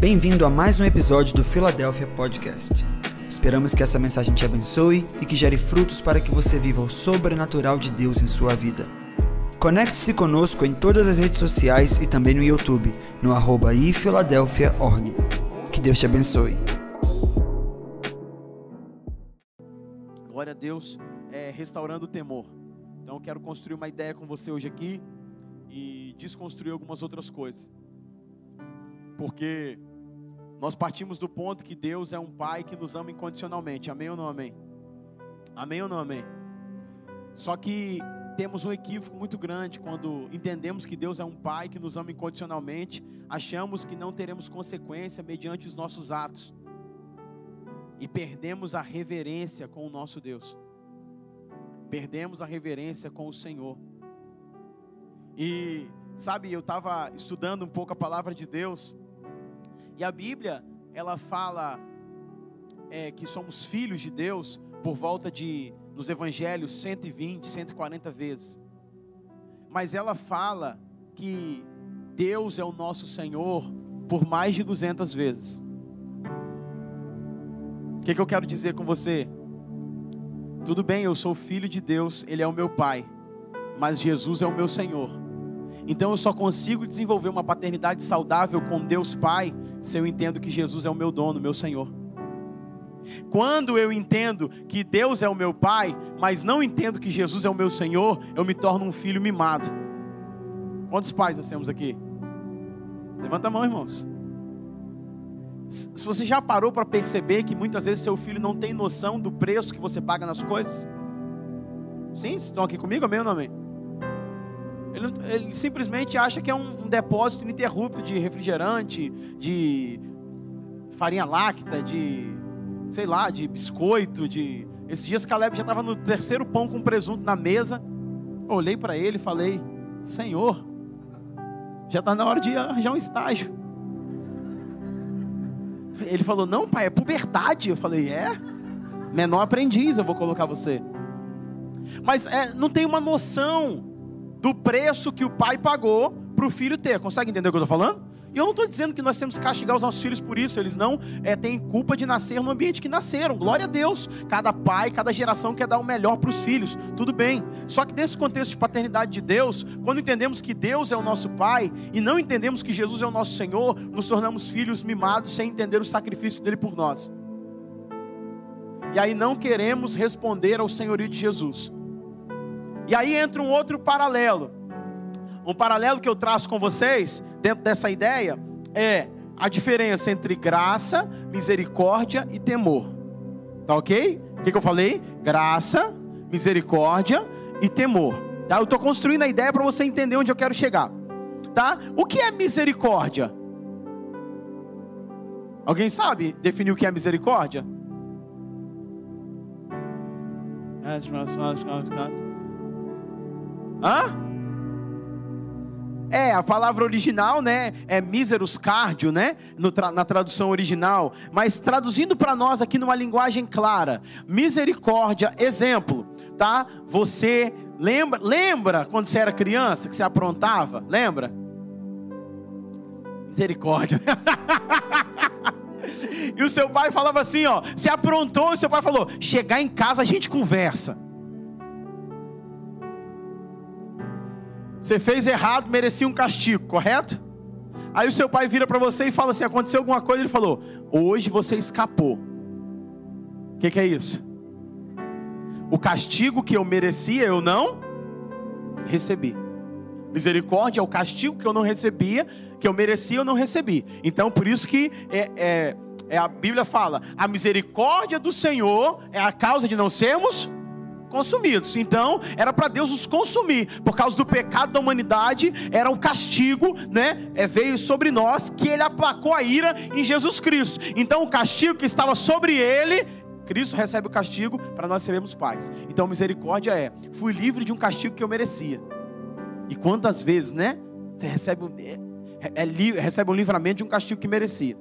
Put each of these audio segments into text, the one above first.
Bem-vindo a mais um episódio do Philadelphia Podcast. Esperamos que essa mensagem te abençoe e que gere frutos para que você viva o sobrenatural de Deus em sua vida. Conecte-se conosco em todas as redes sociais e também no YouTube, no arroba ifiladelphia.org. Que Deus te abençoe. Glória a Deus, é, restaurando o temor. Então eu quero construir uma ideia com você hoje aqui e desconstruir algumas outras coisas. Porque nós partimos do ponto que Deus é um pai que nos ama incondicionalmente. Amém ou não amém? Amém ou não amém? Só que temos um equívoco muito grande quando entendemos que Deus é um pai que nos ama incondicionalmente, achamos que não teremos consequência mediante os nossos atos. E perdemos a reverência com o nosso Deus. Perdemos a reverência com o Senhor. E sabe, eu estava estudando um pouco a palavra de Deus e a Bíblia, ela fala é, que somos filhos de Deus por volta de, nos evangelhos, 120, 140 vezes. Mas ela fala que Deus é o nosso Senhor por mais de 200 vezes. O que, que eu quero dizer com você? Tudo bem, eu sou filho de Deus, Ele é o meu Pai, mas Jesus é o meu Senhor. Então eu só consigo desenvolver uma paternidade saudável com Deus Pai se eu entendo que Jesus é o meu dono, meu Senhor. Quando eu entendo que Deus é o meu Pai, mas não entendo que Jesus é o meu Senhor, eu me torno um filho mimado. Quantos pais nós temos aqui? Levanta a mão, irmãos. Se você já parou para perceber que muitas vezes seu filho não tem noção do preço que você paga nas coisas? Sim? Estão aqui comigo? Amém ou não amém? Ele, ele simplesmente acha que é um, um depósito ininterrupto de refrigerante, de farinha láctea, de sei lá, de biscoito, de. Esses dias Caleb já estava no terceiro pão com presunto na mesa. Olhei para ele e falei: Senhor, já está na hora de arranjar um estágio. Ele falou: Não, pai, é puberdade. Eu falei: É, menor aprendiz, eu vou colocar você. Mas é, não tem uma noção do preço que o pai pagou para o filho ter. Consegue entender o que eu estou falando? E eu não estou dizendo que nós temos que castigar os nossos filhos por isso, eles não é, têm culpa de nascer no ambiente que nasceram. Glória a Deus. Cada pai, cada geração quer dar o melhor para os filhos, tudo bem. Só que nesse contexto de paternidade de Deus, quando entendemos que Deus é o nosso pai e não entendemos que Jesus é o nosso Senhor, nos tornamos filhos mimados sem entender o sacrifício dele por nós. E aí não queremos responder ao senhorio de Jesus. E aí entra um outro paralelo. Um paralelo que eu traço com vocês, dentro dessa ideia, é a diferença entre graça, misericórdia e temor. Tá ok? O que, que eu falei? Graça, misericórdia e temor. Tá? Eu estou construindo a ideia para você entender onde eu quero chegar. Tá? O que é misericórdia? Alguém sabe definir o que é misericórdia? Hã? É, a palavra original, né, é miserus cardio, né, tra na tradução original, mas traduzindo para nós aqui numa linguagem clara, misericórdia, exemplo, tá? Você lembra, lembra quando você era criança que você aprontava? Lembra? Misericórdia. e o seu pai falava assim, ó, você aprontou, e seu pai falou: "Chegar em casa a gente conversa". Você fez errado, merecia um castigo, correto? Aí o seu pai vira para você e fala assim: aconteceu alguma coisa? Ele falou: hoje você escapou. O que, que é isso? O castigo que eu merecia, eu não recebi. Misericórdia é o castigo que eu não recebia, que eu merecia, eu não recebi. Então, por isso que é, é, é a Bíblia fala: a misericórdia do Senhor é a causa de não sermos consumidos. Então, era para Deus os consumir. Por causa do pecado da humanidade, era um castigo, né? É, veio sobre nós que ele aplacou a ira em Jesus Cristo. Então, o castigo que estava sobre ele, Cristo recebe o castigo para nós sermos pais. Então, misericórdia é: fui livre de um castigo que eu merecia. E quantas vezes, né? Você recebe, é, é, recebe um livramento de um castigo que merecia.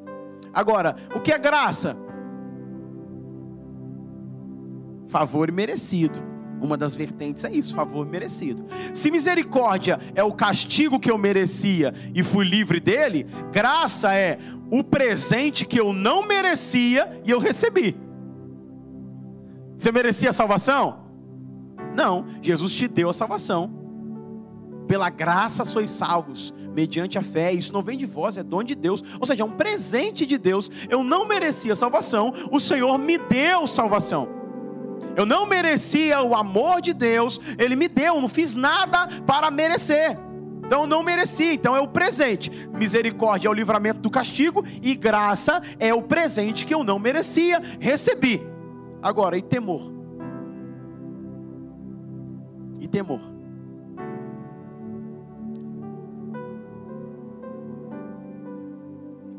Agora, o que é graça? Favor merecido. Uma das vertentes é isso, favor merecido. Se misericórdia é o castigo que eu merecia e fui livre dele, graça é o presente que eu não merecia e eu recebi. Você merecia a salvação? Não, Jesus te deu a salvação. Pela graça sois salvos, mediante a fé. Isso não vem de vós, é dom de Deus. Ou seja, é um presente de Deus. Eu não merecia salvação, o Senhor me deu salvação. Eu não merecia o amor de Deus, Ele me deu, não fiz nada para merecer. Então eu não merecia, então é o presente. Misericórdia é o livramento do castigo e graça é o presente que eu não merecia, recebi. Agora, e temor? E temor?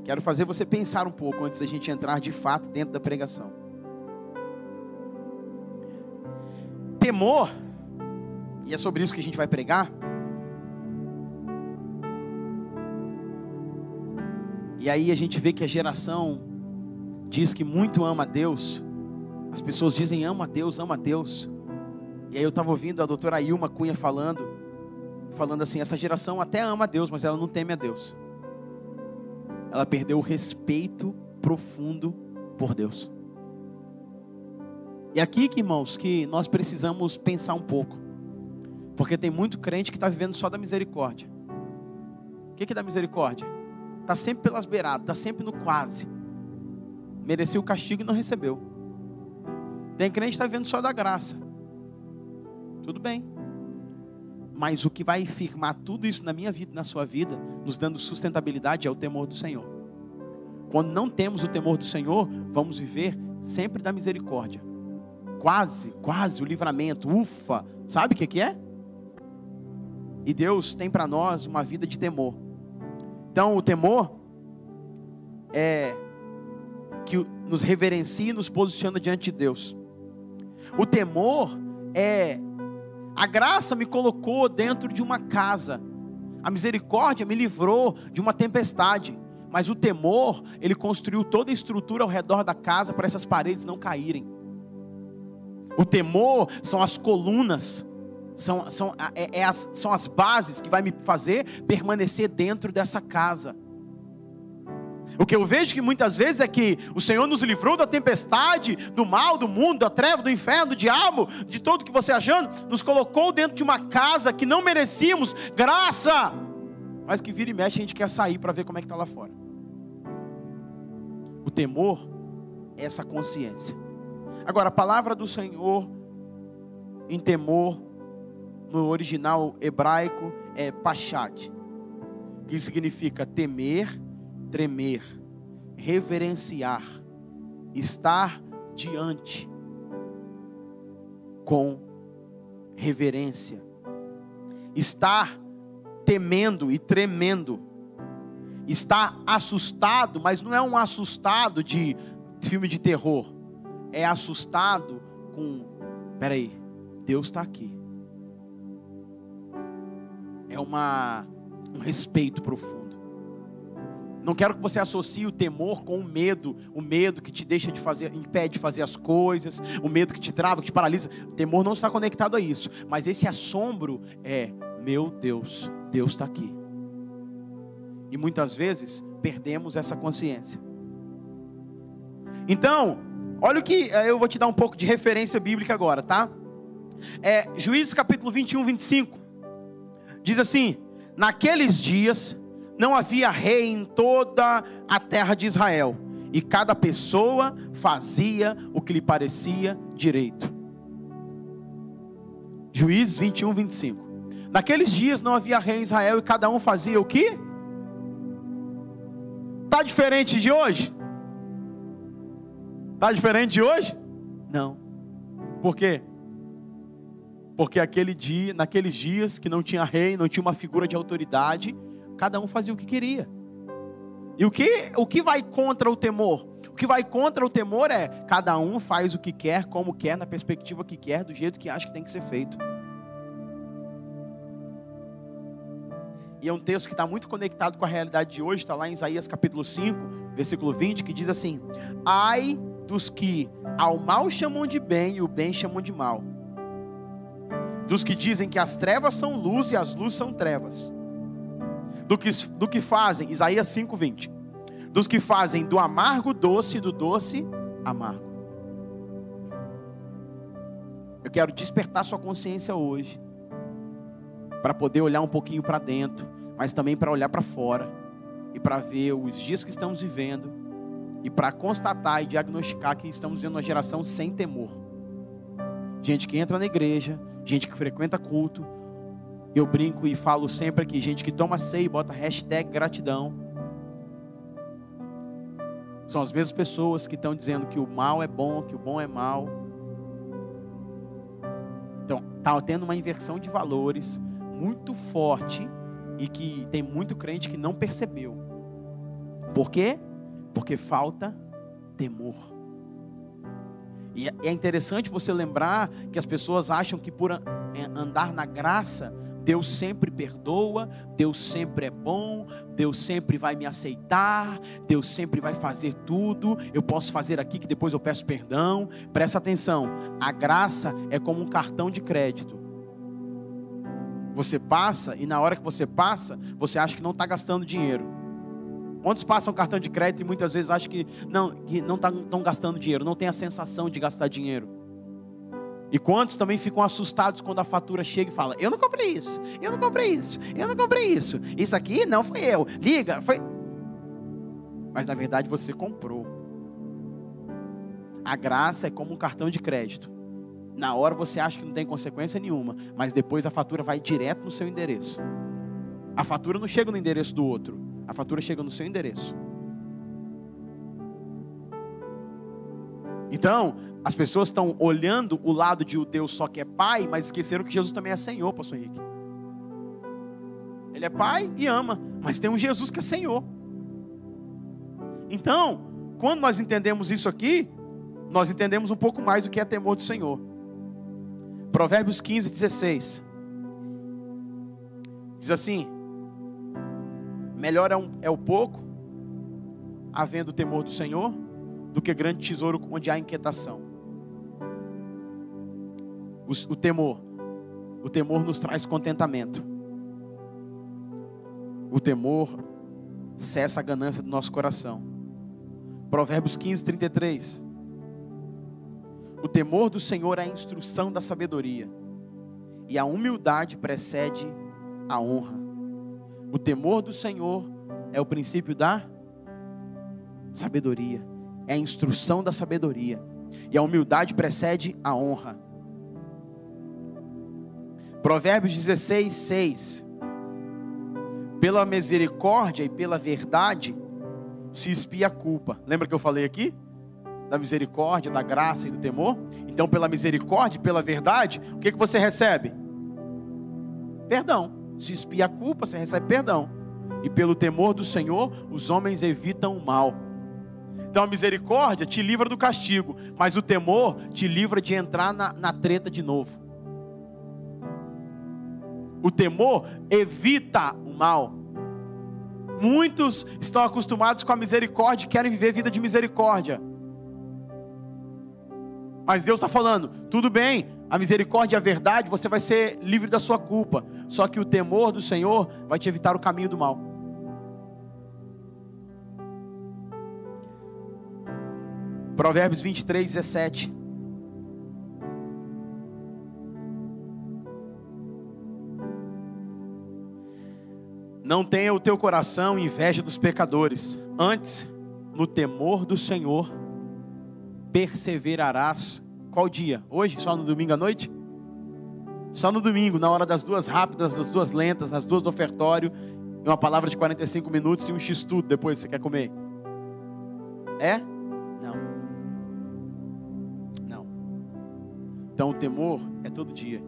Quero fazer você pensar um pouco antes da gente entrar de fato dentro da pregação. Temor, e é sobre isso que a gente vai pregar. E aí a gente vê que a geração diz que muito ama a Deus. As pessoas dizem ama a Deus, ama a Deus. E aí eu estava ouvindo a doutora Ilma Cunha falando, falando assim, essa geração até ama a Deus, mas ela não teme a Deus. Ela perdeu o respeito profundo por Deus. E aqui, irmãos, que nós precisamos pensar um pouco. Porque tem muito crente que está vivendo só da misericórdia. O que é da misericórdia? Está sempre pelas beiradas, está sempre no quase. Mereceu o castigo e não recebeu. Tem crente que está vivendo só da graça. Tudo bem. Mas o que vai firmar tudo isso na minha vida e na sua vida, nos dando sustentabilidade, é o temor do Senhor. Quando não temos o temor do Senhor, vamos viver sempre da misericórdia quase, quase o livramento, ufa, sabe o que, que é? E Deus tem para nós uma vida de temor. Então, o temor é que nos reverencia e nos posiciona diante de Deus. O temor é a graça me colocou dentro de uma casa. A misericórdia me livrou de uma tempestade. Mas o temor, ele construiu toda a estrutura ao redor da casa para essas paredes não caírem. O temor são as colunas, são, são, é, é as, são as bases que vai me fazer permanecer dentro dessa casa. O que eu vejo que muitas vezes é que o Senhor nos livrou da tempestade, do mal, do mundo, da treva, do inferno, do diabo, de tudo que você achando, nos colocou dentro de uma casa que não merecíamos, graça, mas que vira e mexe a gente quer sair para ver como é que está lá fora. O temor é essa consciência. Agora, a palavra do Senhor em temor, no original hebraico, é pachat, que significa temer, tremer, reverenciar, estar diante com reverência, estar temendo e tremendo, estar assustado, mas não é um assustado de filme de terror é assustado com: peraí, Deus está aqui. É uma, um respeito profundo. Não quero que você associe o temor com o medo, o medo que te deixa de fazer, impede de fazer as coisas, o medo que te trava, que te paralisa. O temor não está conectado a isso, mas esse assombro é: meu Deus, Deus está aqui. E muitas vezes perdemos essa consciência. Então, Olha o que eh, eu vou te dar um pouco de referência bíblica agora, tá? É, Juízes capítulo 21, 25. Diz assim: Naqueles dias não havia rei em toda a terra de Israel, e cada pessoa fazia o que lhe parecia direito. Juízes 21, 25. Naqueles dias não havia rei em Israel e cada um fazia o que? Está diferente de hoje? Está diferente de hoje? Não. Por quê? Porque aquele dia, naqueles dias que não tinha rei, não tinha uma figura de autoridade, cada um fazia o que queria. E o que, o que vai contra o temor? O que vai contra o temor é cada um faz o que quer, como quer, na perspectiva que quer, do jeito que acha que tem que ser feito. E é um texto que está muito conectado com a realidade de hoje, está lá em Isaías capítulo 5, versículo 20, que diz assim: Ai dos que ao mal chamam de bem e o bem chamam de mal. dos que dizem que as trevas são luz e as luzes são trevas. Do que, do que fazem, Isaías 5:20. Dos que fazem do amargo doce e do doce amargo. Eu quero despertar sua consciência hoje para poder olhar um pouquinho para dentro, mas também para olhar para fora e para ver os dias que estamos vivendo e para constatar e diagnosticar que estamos vivendo uma geração sem temor. Gente que entra na igreja, gente que frequenta culto. Eu brinco e falo sempre aqui, gente que toma ceia e bota hashtag gratidão. São as mesmas pessoas que estão dizendo que o mal é bom, que o bom é mal. Então, está tendo uma inversão de valores muito forte e que tem muito crente que não percebeu. Por quê? Porque falta temor. E é, é interessante você lembrar que as pessoas acham que por é, andar na graça, Deus sempre perdoa, Deus sempre é bom, Deus sempre vai me aceitar, Deus sempre vai fazer tudo. Eu posso fazer aqui que depois eu peço perdão. Presta atenção: a graça é como um cartão de crédito. Você passa e na hora que você passa, você acha que não está gastando dinheiro. Quantos passam cartão de crédito e muitas vezes acham que não que não estão tá, gastando dinheiro, não tem a sensação de gastar dinheiro? E quantos também ficam assustados quando a fatura chega e fala: Eu não comprei isso, eu não comprei isso, eu não comprei isso, isso aqui não foi eu, liga, foi. Mas na verdade você comprou. A graça é como um cartão de crédito. Na hora você acha que não tem consequência nenhuma, mas depois a fatura vai direto no seu endereço. A fatura não chega no endereço do outro. A fatura chega no seu endereço. Então, as pessoas estão olhando o lado de o Deus só que é pai, mas esqueceram que Jesus também é Senhor, pastor Henrique. Ele é pai e ama, mas tem um Jesus que é Senhor. Então, quando nós entendemos isso aqui, nós entendemos um pouco mais do que é temor do Senhor. Provérbios 15, 16. Diz assim: Melhor é, um, é o pouco, havendo o temor do Senhor, do que grande tesouro onde há inquietação. O, o temor, o temor nos traz contentamento. O temor cessa a ganância do nosso coração. Provérbios 15, 33. O temor do Senhor é a instrução da sabedoria, e a humildade precede a honra. O temor do Senhor é o princípio da sabedoria, é a instrução da sabedoria, e a humildade precede a honra. Provérbios 16, 6. Pela misericórdia e pela verdade se espia a culpa. Lembra que eu falei aqui? Da misericórdia, da graça e do temor? Então, pela misericórdia e pela verdade, o que, que você recebe? Perdão se espia a culpa, você recebe perdão. E pelo temor do Senhor, os homens evitam o mal. Então a misericórdia te livra do castigo, mas o temor te livra de entrar na, na treta de novo. O temor evita o mal. Muitos estão acostumados com a misericórdia e querem viver vida de misericórdia. Mas Deus está falando: tudo bem, a misericórdia e a verdade, você vai ser livre da sua culpa. Só que o temor do Senhor vai te evitar o caminho do mal. Provérbios 23, 17. Não tenha o teu coração inveja dos pecadores, antes, no temor do Senhor, perseverarás qual dia? Hoje? Só no domingo à noite? Só no domingo, na hora das duas rápidas, das duas lentas, das duas do ofertório, e uma palavra de 45 minutos e um x-tudo depois você quer comer. É? Não. Não. Então o temor é todo dia.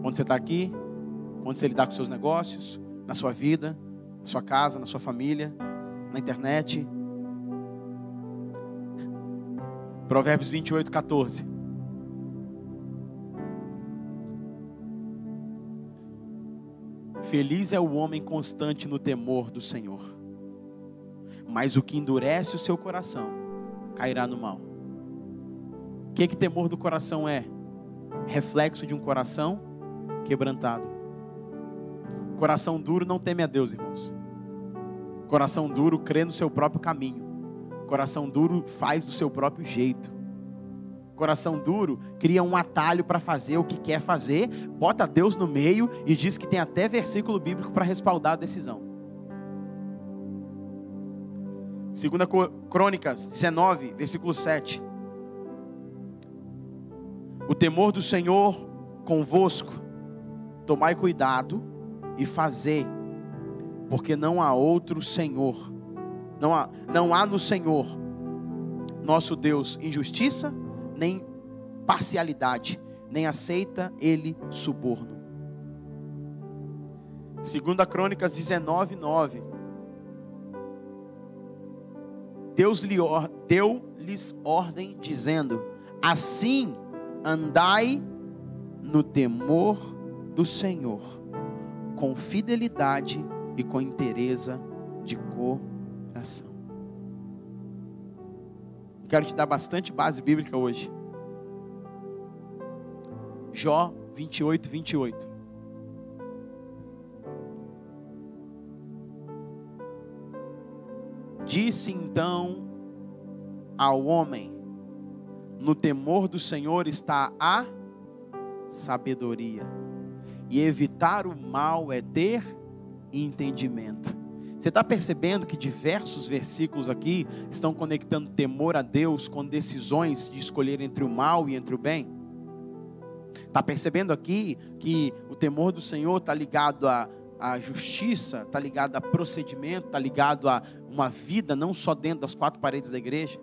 Quando você está aqui, quando você lidar com seus negócios, na sua vida, na sua casa, na sua família, na internet. Provérbios 28, 14. Feliz é o homem constante no temor do Senhor, mas o que endurece o seu coração cairá no mal. O que, que temor do coração é? Reflexo de um coração quebrantado. Coração duro não teme a Deus, irmãos. Coração duro crê no seu próprio caminho. Coração duro faz do seu próprio jeito. Coração duro cria um atalho para fazer o que quer fazer, bota Deus no meio e diz que tem até versículo bíblico para respaldar a decisão. Segunda Crônicas 19, versículo 7. O temor do Senhor convosco, tomai cuidado e fazei, porque não há outro Senhor, não há, não há no Senhor, nosso Deus, injustiça, nem parcialidade, nem aceita ele suborno. Segunda Crônicas 19, 9. Deus lhe deu-lhes ordem dizendo: Assim andai no temor do Senhor, com fidelidade e com inteireza de coração. Quero te dar bastante base bíblica hoje. Jó 28, 28. Disse então ao homem: No temor do Senhor está a sabedoria, e evitar o mal é ter entendimento. Você está percebendo que diversos versículos aqui estão conectando temor a Deus com decisões de escolher entre o mal e entre o bem? Está percebendo aqui que o temor do Senhor está ligado à, à justiça, está ligado a procedimento, está ligado a uma vida não só dentro das quatro paredes da igreja?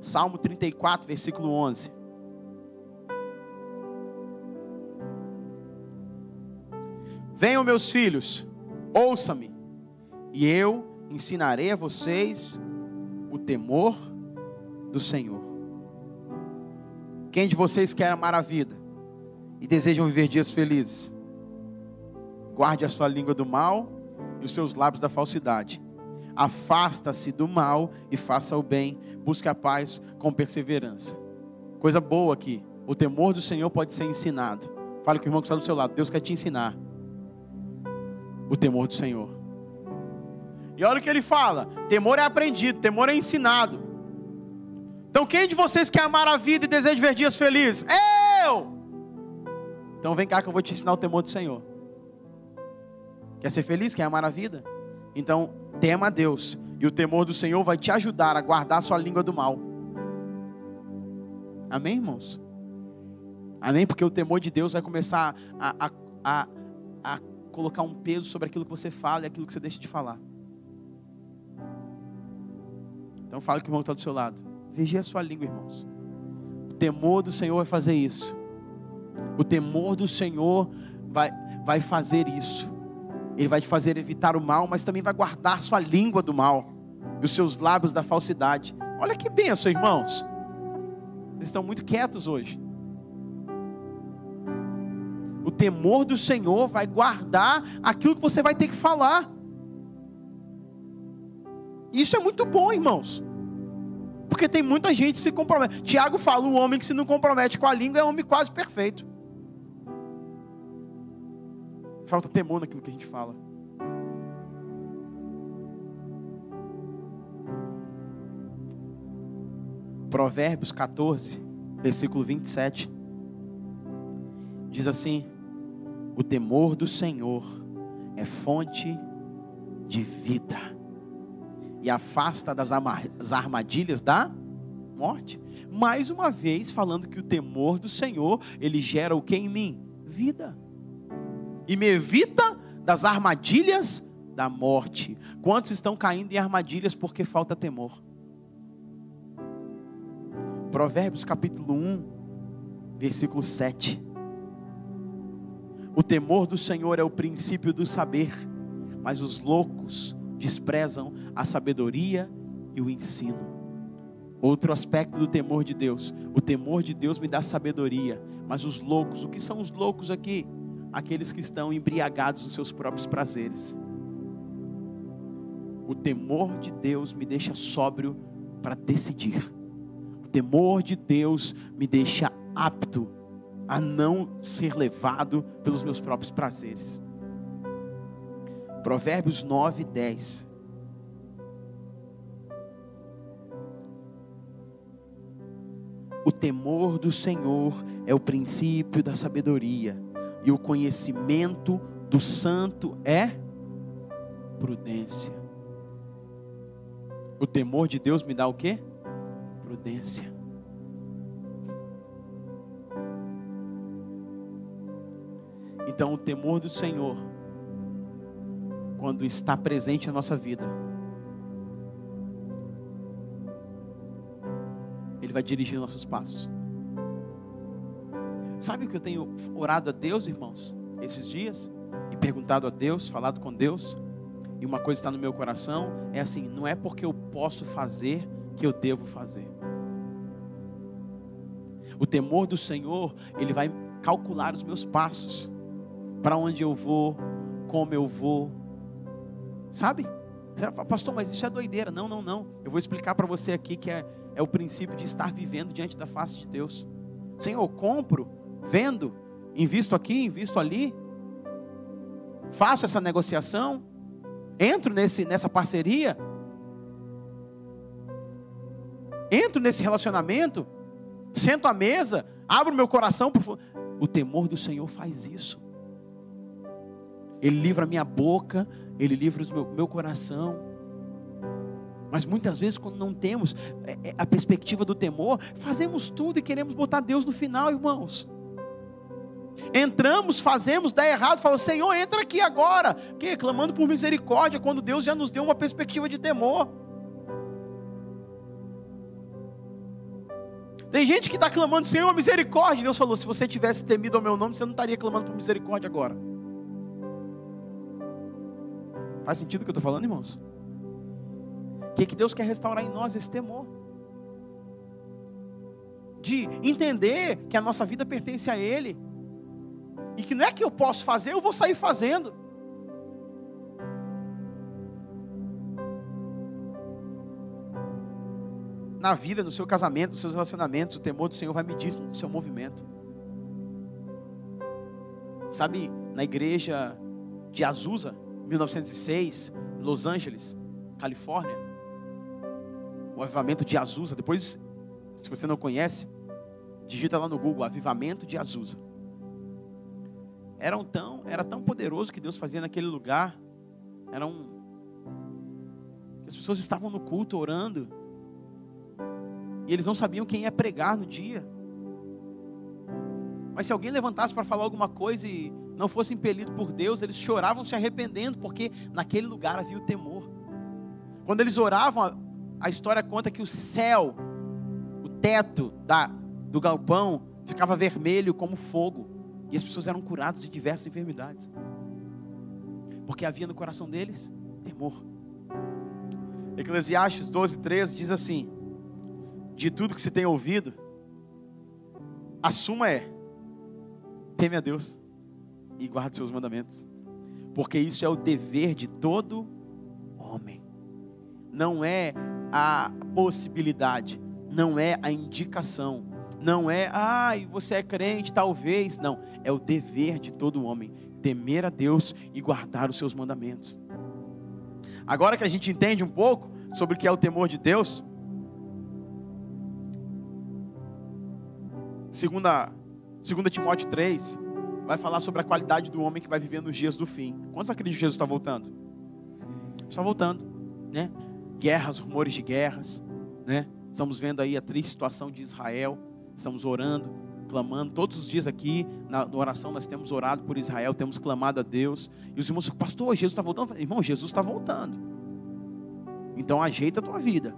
Salmo 34, versículo 11. Venham, meus filhos, ouça-me, e eu ensinarei a vocês o temor do Senhor. Quem de vocês quer amar a vida e desejam viver dias felizes? Guarde a sua língua do mal e os seus lábios da falsidade. Afasta-se do mal e faça o bem. Busque a paz com perseverança. Coisa boa aqui. O temor do Senhor pode ser ensinado. Fale com o irmão que está do seu lado. Deus quer te ensinar o temor do Senhor. E olha o que ele fala: temor é aprendido, temor é ensinado. Então, quem de vocês quer amar a vida e deseja ver dias felizes? Eu! Então, vem cá que eu vou te ensinar o temor do Senhor. Quer ser feliz? Quer amar a vida? Então, tema a Deus. E o temor do Senhor vai te ajudar a guardar a sua língua do mal. Amém, irmãos? Amém? Porque o temor de Deus vai começar a, a, a, colocar um peso sobre aquilo que você fala e aquilo que você deixa de falar. Então fala que o irmão está do seu lado. Vigie a sua língua, irmãos. O temor do Senhor vai fazer isso. O temor do Senhor vai, vai fazer isso. Ele vai te fazer evitar o mal, mas também vai guardar sua língua do mal e os seus lábios da falsidade. Olha que benção, irmãos. Vocês estão muito quietos hoje o temor do Senhor vai guardar aquilo que você vai ter que falar. Isso é muito bom, irmãos. Porque tem muita gente que se compromete. Tiago fala: o homem que se não compromete com a língua é um homem quase perfeito. Falta temor naquilo que a gente fala. Provérbios 14, versículo 27. Diz assim: o temor do Senhor é fonte de vida e afasta das armadilhas da morte. Mais uma vez falando que o temor do Senhor, ele gera o que em mim? Vida. E me evita das armadilhas da morte. Quantos estão caindo em armadilhas porque falta temor? Provérbios capítulo 1, versículo 7. O temor do Senhor é o princípio do saber, mas os loucos desprezam a sabedoria e o ensino. Outro aspecto do temor de Deus: o temor de Deus me dá sabedoria, mas os loucos, o que são os loucos aqui? Aqueles que estão embriagados nos seus próprios prazeres. O temor de Deus me deixa sóbrio para decidir. O temor de Deus me deixa apto a não ser levado pelos meus próprios prazeres. Provérbios 9, 10. O temor do Senhor é o princípio da sabedoria, e o conhecimento do santo é prudência. O temor de Deus me dá o quê? Prudência. Então, o temor do Senhor, quando está presente na nossa vida, Ele vai dirigir nossos passos. Sabe o que eu tenho orado a Deus, irmãos, esses dias? E perguntado a Deus, falado com Deus? E uma coisa está no meu coração: é assim, não é porque eu posso fazer que eu devo fazer. O temor do Senhor, Ele vai calcular os meus passos, para onde eu vou, como eu vou, sabe? Pastor, mas isso é doideira. Não, não, não. Eu vou explicar para você aqui que é, é o princípio de estar vivendo diante da face de Deus. Senhor, eu compro, vendo, invisto aqui, invisto ali, faço essa negociação, entro nesse, nessa parceria, entro nesse relacionamento, sento à mesa, abro meu coração. Pro... O temor do Senhor faz isso. Ele livra a minha boca, ele livra o meu, meu coração. Mas muitas vezes, quando não temos é, é, a perspectiva do temor, fazemos tudo e queremos botar Deus no final, irmãos. Entramos, fazemos, dá errado, fala, Senhor, entra aqui agora. Que? Clamando por misericórdia, quando Deus já nos deu uma perspectiva de temor. Tem gente que está clamando, Senhor, misericórdia. Deus falou: se você tivesse temido ao meu nome, você não estaria clamando por misericórdia agora. Faz sentido o que eu estou falando, irmãos? que, que Deus quer restaurar em nós esse temor. De entender que a nossa vida pertence a Ele. E que não é que eu posso fazer, eu vou sair fazendo. Na vida, no seu casamento, nos seus relacionamentos, o temor do Senhor vai medir no seu movimento. Sabe, na igreja de Azusa, 1906, Los Angeles, Califórnia, o avivamento de Azusa. Depois, se você não conhece, digita lá no Google Avivamento de Azusa. Era tão, era tão poderoso que Deus fazia naquele lugar. Era um as pessoas estavam no culto orando. E eles não sabiam quem ia pregar no dia. Mas se alguém levantasse para falar alguma coisa e não fosse impelido por Deus, eles choravam se arrependendo, porque naquele lugar havia o temor. Quando eles oravam, a história conta que o céu, o teto da, do galpão, ficava vermelho como fogo. E as pessoas eram curadas de diversas enfermidades. Porque havia no coração deles temor. Eclesiastes 12, 13 diz assim: De tudo que se tem ouvido, a suma é: teme a Deus e guarde seus mandamentos, porque isso é o dever de todo homem. Não é a possibilidade, não é a indicação, não é, ai, ah, você é crente, talvez, não, é o dever de todo homem temer a Deus e guardar os seus mandamentos. Agora que a gente entende um pouco sobre o que é o temor de Deus, segunda, segunda Timóteo 3, vai falar sobre a qualidade do homem que vai viver nos dias do fim. Quantos acreditam que Jesus está voltando? Está voltando, né? guerras, rumores de guerras, né? Estamos vendo aí a triste situação de Israel. Estamos orando, clamando todos os dias aqui na, oração nós temos orado por Israel, temos clamado a Deus. E os irmãos, pastor, Jesus está voltando. Irmão, Jesus está voltando. Então ajeita a tua vida.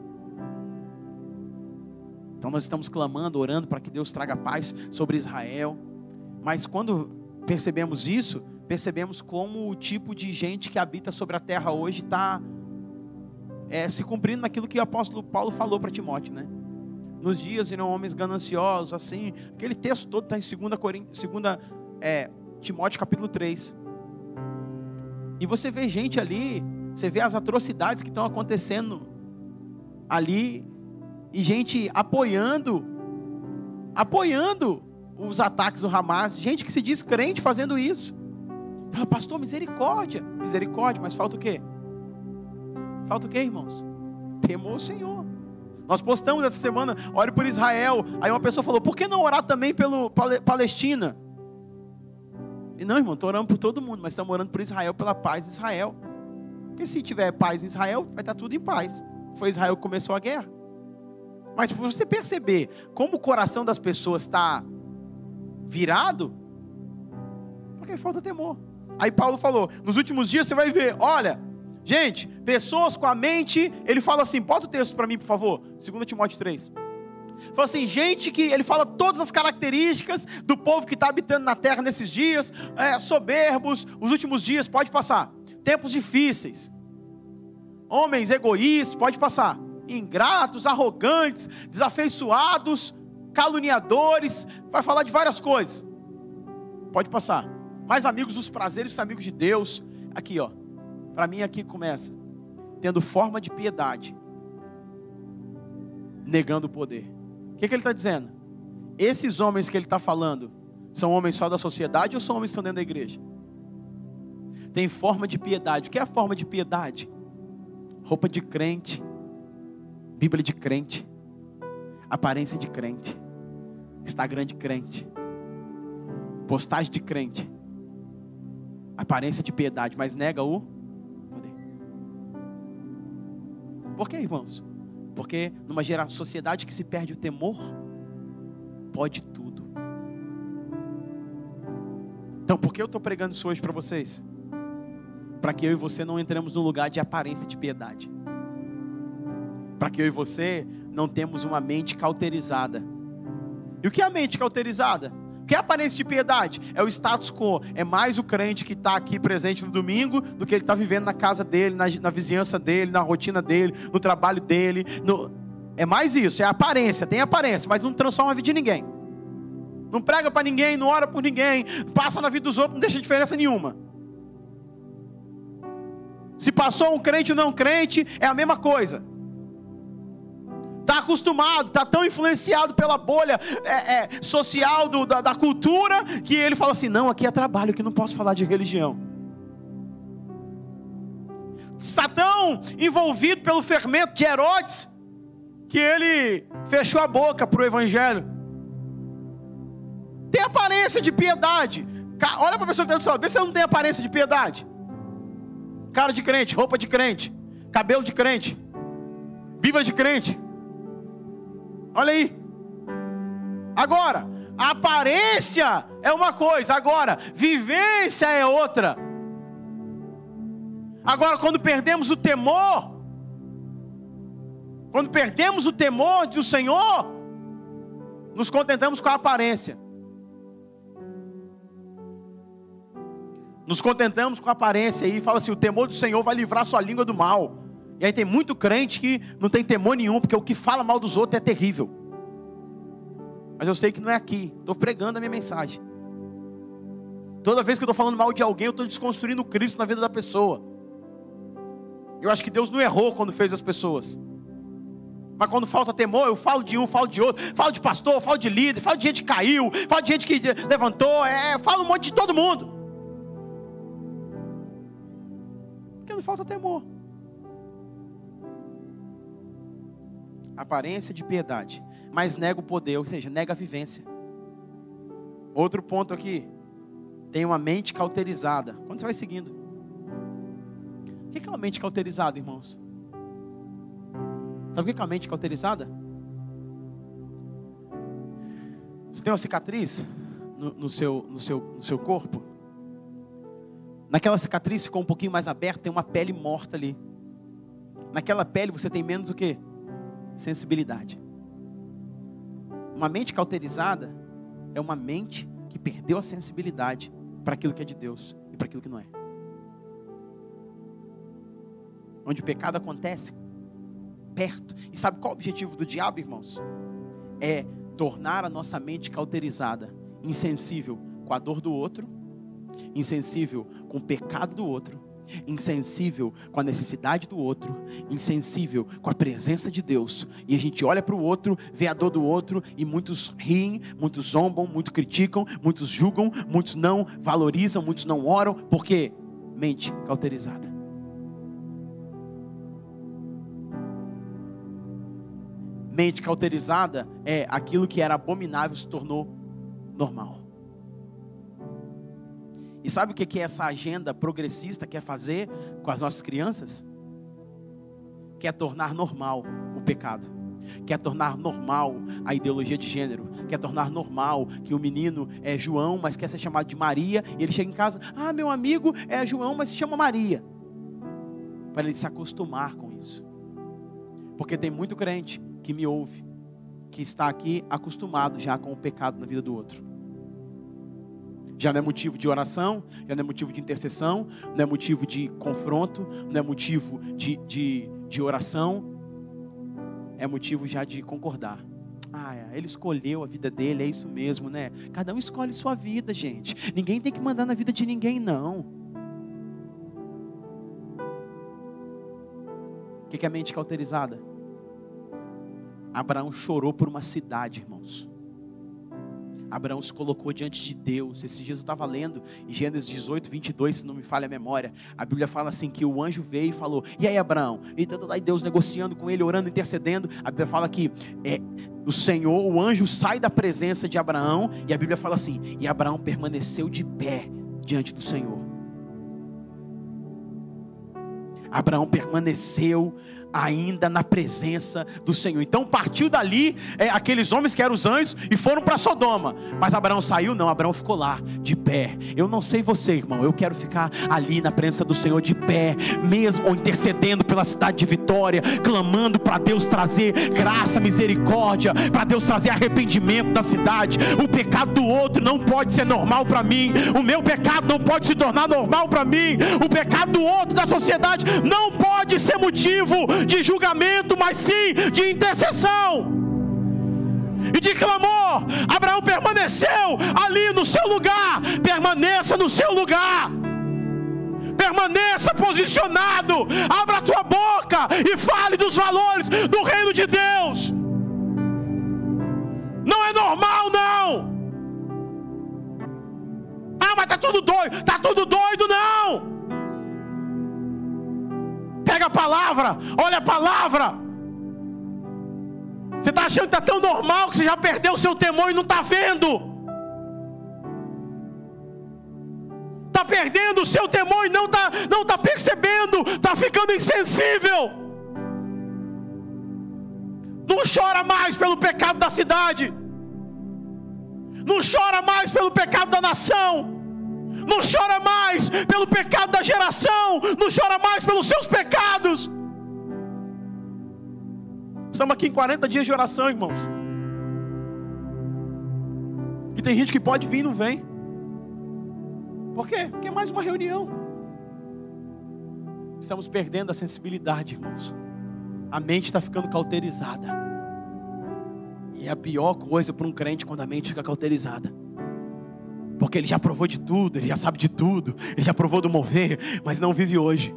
Então nós estamos clamando, orando para que Deus traga paz sobre Israel. Mas quando percebemos isso, percebemos como o tipo de gente que habita sobre a terra hoje está é, se cumprindo naquilo que o apóstolo Paulo falou para Timóteo, né? Nos dias irão homens gananciosos, assim. Aquele texto todo está em 2, Coríntios, 2 é, Timóteo capítulo 3. E você vê gente ali, você vê as atrocidades que estão acontecendo ali, e gente apoiando, apoiando os ataques do Hamas, gente que se diz crente fazendo isso. Fala, pastor, misericórdia. Misericórdia, mas falta o quê? Falta o quê, irmãos? Temor ao Senhor. Nós postamos essa semana, ore por Israel. Aí uma pessoa falou, por que não orar também pelo Palestina? E não, irmão, estou orando por todo mundo, mas estamos orando por Israel, pela paz de Israel. Porque se tiver paz em Israel, vai estar tudo em paz. Foi Israel que começou a guerra. Mas para você perceber como o coração das pessoas está virado, porque falta temor. Aí Paulo falou: nos últimos dias você vai ver, olha, gente, pessoas com a mente, ele fala assim, bota o texto para mim, por favor, 2 Timóteo 3. Fala assim, gente que ele fala todas as características do povo que está habitando na terra nesses dias, é, soberbos, os últimos dias, pode passar. Tempos difíceis, homens egoístas, pode passar. Ingratos, arrogantes, desafeiçoados, caluniadores, vai falar de várias coisas. Pode passar. Mais amigos dos prazeres, amigos de Deus. Aqui, ó. Para mim aqui começa tendo forma de piedade, negando o poder que, que ele está dizendo? Esses homens que ele está falando são homens só da sociedade ou são homens que estão dentro da igreja? Tem forma de piedade. O que é a forma de piedade? Roupa de crente, Bíblia de crente, aparência de crente, Instagram de crente, postagem de crente, aparência de piedade, mas nega o poder. Por que, irmãos? Porque numa geração, sociedade que se perde o temor, pode tudo. Então, por que eu estou pregando isso hoje para vocês? Para que eu e você não entremos num lugar de aparência de piedade. Para que eu e você não temos uma mente cauterizada. E o que é a mente cauterizada? que é aparência de piedade? É o status quo. É mais o crente que está aqui presente no domingo do que ele está vivendo na casa dele, na, na, vizinhança dele, na rotina dele, no trabalho dele. No... É mais isso, é aparência, tem aparência, mas não transforma a vida de ninguém. Não prega para ninguém, não ora por ninguém, passa na vida dos outros, não deixa diferença nenhuma. Se passou um crente ou não crente, é a mesma coisa está acostumado, está tão influenciado pela bolha é, é, social do, da, da cultura, que ele fala assim: não, aqui é trabalho, que não posso falar de religião. Está tão envolvido pelo fermento de Herodes, que ele fechou a boca para o evangelho. Tem aparência de piedade. Olha para a pessoa que está do seu vê se não tem aparência de piedade. Cara de crente, roupa de crente, cabelo de crente, Bíblia de crente. Olha aí. Agora, aparência é uma coisa, agora, vivência é outra. Agora, quando perdemos o temor, quando perdemos o temor do Senhor, nos contentamos com a aparência. Nos contentamos com a aparência e fala assim: o temor do Senhor vai livrar sua língua do mal. E aí tem muito crente que não tem temor nenhum, porque o que fala mal dos outros é terrível. Mas eu sei que não é aqui. Estou pregando a minha mensagem. Toda vez que eu estou falando mal de alguém, eu estou desconstruindo Cristo na vida da pessoa. Eu acho que Deus não errou quando fez as pessoas. Mas quando falta temor, eu falo de um, falo de outro, falo de pastor, falo de líder, falo de gente que caiu, falo de gente que levantou, é, falo um monte de todo mundo. Porque não falta temor. Aparência de piedade, mas nega o poder, ou seja, nega a vivência. Outro ponto aqui, tem uma mente cauterizada. Quando você vai seguindo, o que é uma mente cauterizada, irmãos? Sabe o que é uma mente cauterizada? Você tem uma cicatriz no, no, seu, no, seu, no seu corpo? Naquela cicatriz ficou um pouquinho mais aberta, tem uma pele morta ali. Naquela pele você tem menos o que? Sensibilidade. Uma mente cauterizada é uma mente que perdeu a sensibilidade para aquilo que é de Deus e para aquilo que não é. Onde o pecado acontece perto. E sabe qual é o objetivo do diabo, irmãos? É tornar a nossa mente cauterizada, insensível com a dor do outro, insensível com o pecado do outro insensível com a necessidade do outro, insensível com a presença de Deus. E a gente olha para o outro, vê a dor do outro, e muitos riem, muitos zombam, muitos criticam, muitos julgam, muitos não valorizam, muitos não oram, porque mente cauterizada. Mente cauterizada é aquilo que era abominável se tornou normal. E sabe o que essa agenda progressista quer fazer com as nossas crianças? Quer tornar normal o pecado. Quer tornar normal a ideologia de gênero. Quer tornar normal que o menino é João, mas quer ser chamado de Maria. E ele chega em casa: Ah, meu amigo é João, mas se chama Maria. Para ele se acostumar com isso. Porque tem muito crente que me ouve, que está aqui acostumado já com o pecado na vida do outro. Já não é motivo de oração, já não é motivo de intercessão, não é motivo de confronto, não é motivo de, de, de oração, é motivo já de concordar. Ah, é, ele escolheu a vida dele, é isso mesmo, né? Cada um escolhe sua vida, gente. Ninguém tem que mandar na vida de ninguém, não. O que é a mente cauterizada? Abraão chorou por uma cidade, irmãos. Abraão se colocou diante de Deus. Esses dias eu estava lendo em Gênesis 18, 22, se não me falha a memória. A Bíblia fala assim: que o anjo veio e falou: E aí, Abraão? E aí Deus negociando com ele, orando, intercedendo. A Bíblia fala que é, o Senhor, o anjo sai da presença de Abraão. E a Bíblia fala assim: E Abraão permaneceu de pé diante do Senhor. Abraão permaneceu ainda na presença do Senhor. Então partiu dali é, aqueles homens que eram os anjos e foram para Sodoma. Mas Abraão saiu? Não, Abraão ficou lá, de pé. Eu não sei você, irmão, eu quero ficar ali na presença do Senhor, de pé, mesmo ou intercedendo pela cidade de Vitória, clamando para Deus trazer graça, misericórdia, para Deus trazer arrependimento da cidade. O pecado do outro não pode ser normal para mim, o meu pecado não pode se tornar normal para mim, o pecado do outro da sociedade não pode ser motivo de julgamento, mas sim de intercessão e de clamor. Abraão permaneceu ali no seu lugar, permaneça no seu lugar. Permaneça posicionado, abra a tua boca e fale dos valores do reino de Deus. Não é normal, não. Ah, mas tá tudo doido, tá tudo doido, não. Pega a palavra, olha a palavra. Você está achando que está tão normal que você já perdeu o seu temor e não está vendo. Está perdendo o seu temor e não está não tá percebendo, está ficando insensível. Não chora mais pelo pecado da cidade, não chora mais pelo pecado da nação não chora mais pelo pecado da geração, não chora mais pelos seus pecados. Estamos aqui em 40 dias de oração, irmãos. E tem gente que pode vir e não vem. Por quê? Porque é mais uma reunião. Estamos perdendo a sensibilidade, irmãos. A mente está ficando cauterizada. E é a pior coisa para um crente quando a mente fica cauterizada. Porque ele já provou de tudo, ele já sabe de tudo, ele já provou do mover, mas não vive hoje.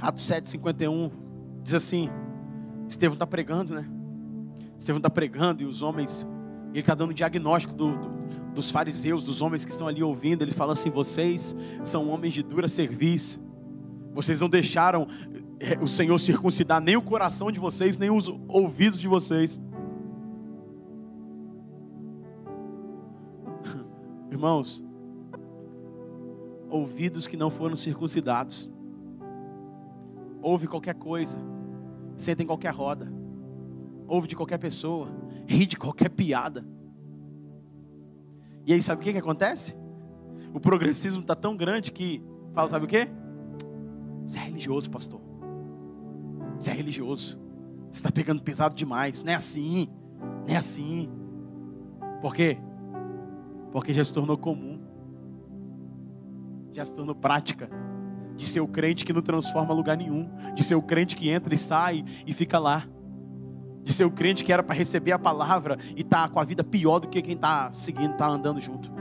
Atos 7,51 diz assim: Estevão está pregando, né? Estevão está pregando e os homens, ele está dando diagnóstico do, do, dos fariseus, dos homens que estão ali ouvindo. Ele fala assim: Vocês são homens de dura serviço, vocês não deixaram o Senhor circuncidar nem o coração de vocês, nem os ouvidos de vocês. Irmãos, ouvidos que não foram circuncidados, ouve qualquer coisa, senta em qualquer roda, ouve de qualquer pessoa, ri de qualquer piada. E aí sabe o que, que acontece? O progressismo está tão grande que fala, sabe o que? Você é religioso, pastor. Você é religioso. Você está pegando pesado demais. Não é assim. Não é assim. Por quê? Porque já se tornou comum. Já se tornou prática. De ser o crente que não transforma lugar nenhum. De ser o crente que entra e sai e fica lá. de ser o crente que era para receber a palavra e tá com a vida pior do que quem está seguindo, está andando junto.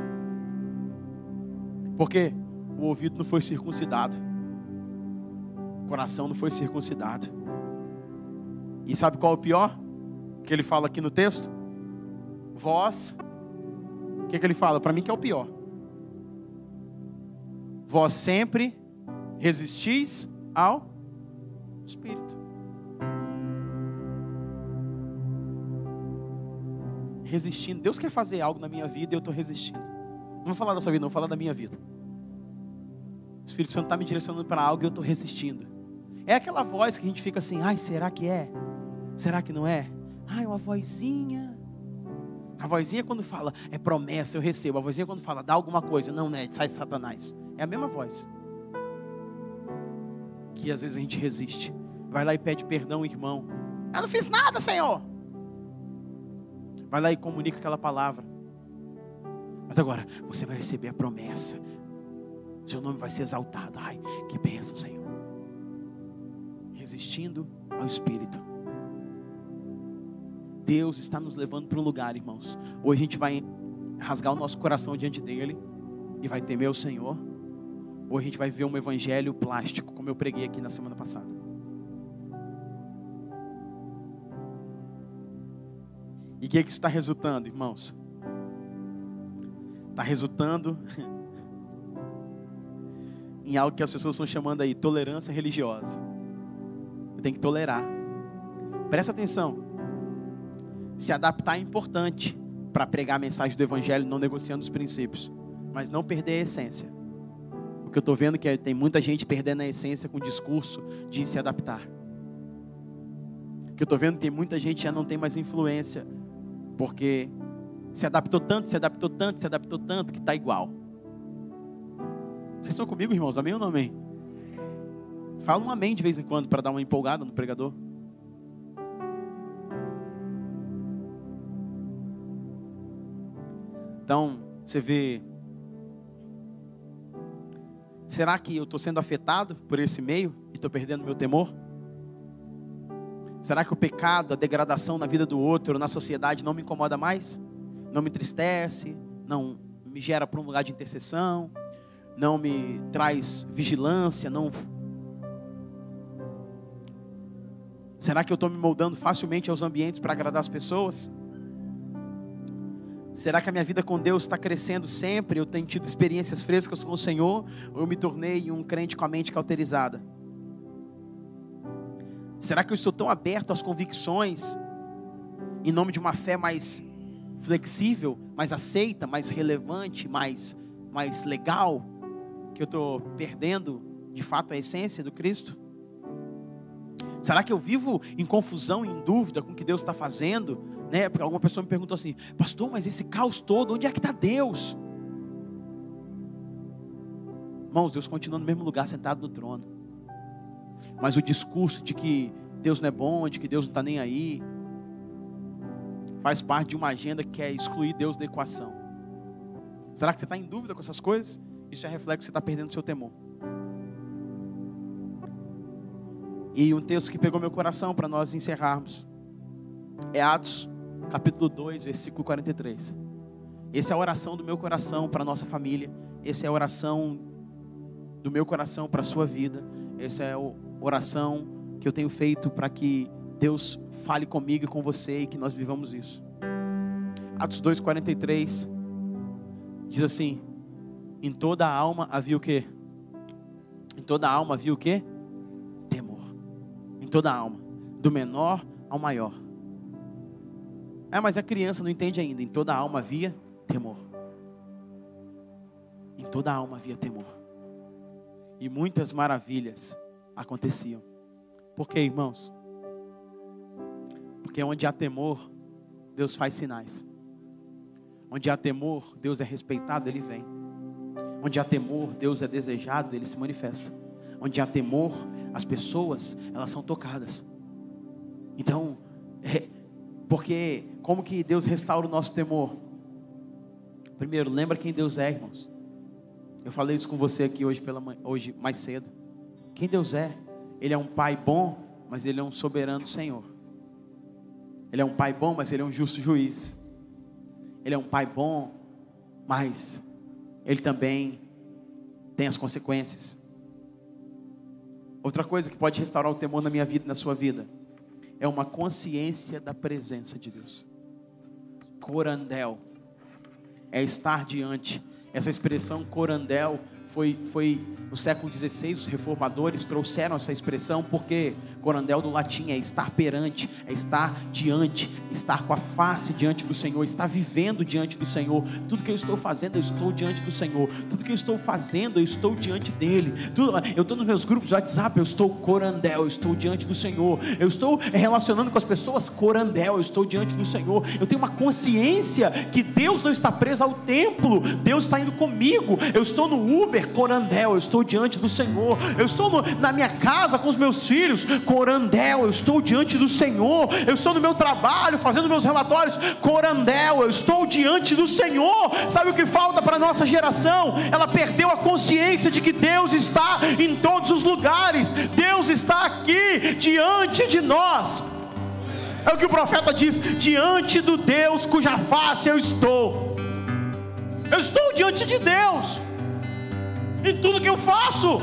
Porque o ouvido não foi circuncidado, o coração não foi circuncidado. E sabe qual é o pior? Que ele fala aqui no texto? Vós, o que, que ele fala? Para mim que é o pior. Vós sempre resistis ao Espírito. Resistindo. Deus quer fazer algo na minha vida e eu estou resistindo. Não vou falar da sua vida, não vou falar da minha vida. O Espírito Santo está me direcionando para algo e eu estou resistindo. É aquela voz que a gente fica assim, ai, será que é? Será que não é? Ai, uma vozinha. A vozinha quando fala, é promessa, eu recebo. A vozinha quando fala, dá alguma coisa, não, né? Sai Satanás. É a mesma voz. Que às vezes a gente resiste. Vai lá e pede perdão, irmão. Eu não fiz nada, Senhor. Vai lá e comunica aquela palavra. Mas agora, você vai receber a promessa. Seu nome vai ser exaltado. Ai, que bênção, Senhor. Resistindo ao Espírito. Deus está nos levando para um lugar, irmãos. Hoje a gente vai rasgar o nosso coração diante dele e vai temer o Senhor. Ou a gente vai ver um evangelho plástico, como eu preguei aqui na semana passada. E o que, é que isso está resultando, irmãos? Está resultando em algo que as pessoas estão chamando aí tolerância religiosa. Tem que tolerar. Presta atenção. Se adaptar é importante para pregar a mensagem do Evangelho, não negociando os princípios, mas não perder a essência. O que eu estou vendo é que tem muita gente perdendo a essência com o discurso de se adaptar. O que eu estou vendo é que muita gente já não tem mais influência porque se adaptou tanto, se adaptou tanto, se adaptou tanto que está igual. Vocês estão comigo, irmãos? Amém ou não amém? Fala um amém de vez em quando para dar uma empolgada no pregador. Então, você vê. Será que eu estou sendo afetado por esse meio e estou perdendo meu temor? Será que o pecado, a degradação na vida do outro, na sociedade, não me incomoda mais? Não me entristece? Não me gera para um lugar de intercessão? Não me traz vigilância? Não. Será que eu estou me moldando facilmente aos ambientes para agradar as pessoas? Será que a minha vida com Deus está crescendo sempre? Eu tenho tido experiências frescas com o Senhor? Ou eu me tornei um crente com a mente cauterizada? Será que eu estou tão aberto às convicções, em nome de uma fé mais flexível, mais aceita, mais relevante, mais, mais legal, que eu estou perdendo de fato a essência do Cristo? Será que eu vivo em confusão, em dúvida com o que Deus está fazendo? Né? Porque alguma pessoa me perguntou assim, pastor, mas esse caos todo, onde é que está Deus? Irmãos, Deus continua no mesmo lugar, sentado no trono. Mas o discurso de que Deus não é bom, de que Deus não está nem aí, faz parte de uma agenda que quer excluir Deus da equação. Será que você está em dúvida com essas coisas? Isso é reflexo que você está perdendo o seu temor. E um texto que pegou meu coração para nós encerrarmos é Atos, capítulo 2, versículo 43. Essa é a oração do meu coração para a nossa família. Essa é a oração do meu coração para a sua vida. Essa é o oração que eu tenho feito para que Deus fale comigo e com você e que nós vivamos isso. Atos 2:43 diz assim: Em toda a alma havia o quê? Em toda a alma havia o quê? Temor. Em toda a alma, do menor ao maior. É, mas a criança não entende ainda. Em toda alma havia temor. Em toda alma havia temor. E muitas maravilhas aconteciam. Por quê, irmãos? Porque onde há temor, Deus faz sinais. Onde há temor, Deus é respeitado, ele vem. Onde há temor, Deus é desejado, ele se manifesta. Onde há temor, as pessoas, elas são tocadas. Então, é, porque como que Deus restaura o nosso temor? Primeiro, lembra quem Deus é, irmãos. Eu falei isso com você aqui hoje pela hoje mais cedo. Quem Deus é? Ele é um pai bom, mas ele é um soberano Senhor. Ele é um pai bom, mas ele é um justo juiz. Ele é um pai bom, mas ele também tem as consequências. Outra coisa que pode restaurar o temor na minha vida e na sua vida é uma consciência da presença de Deus. Corandel é estar diante. Essa expressão corandel foi, foi no século XVI, os reformadores trouxeram essa expressão, porque corandel do latim é estar perante, é estar diante, estar com a face diante do Senhor, estar vivendo diante do Senhor. Tudo que eu estou fazendo, eu estou diante do Senhor. Tudo que eu estou fazendo, eu estou diante dele. Tudo, eu estou nos meus grupos de WhatsApp, eu estou corandel, eu estou diante do Senhor. Eu estou relacionando com as pessoas corandel, eu estou diante do Senhor. Eu tenho uma consciência que Deus não está preso ao templo, Deus está indo comigo. Eu estou no Uber, corandel, eu estou diante do Senhor. Eu estou no, na minha casa com os meus filhos, corandel, eu estou diante do Senhor. Eu estou no meu trabalho fazendo meus relatórios, corandel, eu estou diante do Senhor. Sabe o que falta para a nossa geração? Ela perdeu a consciência de que Deus está em todos os lugares. Deus está aqui diante de nós. É o que o profeta diz: diante do Deus cuja face eu estou. Eu estou diante de Deus em tudo que eu faço.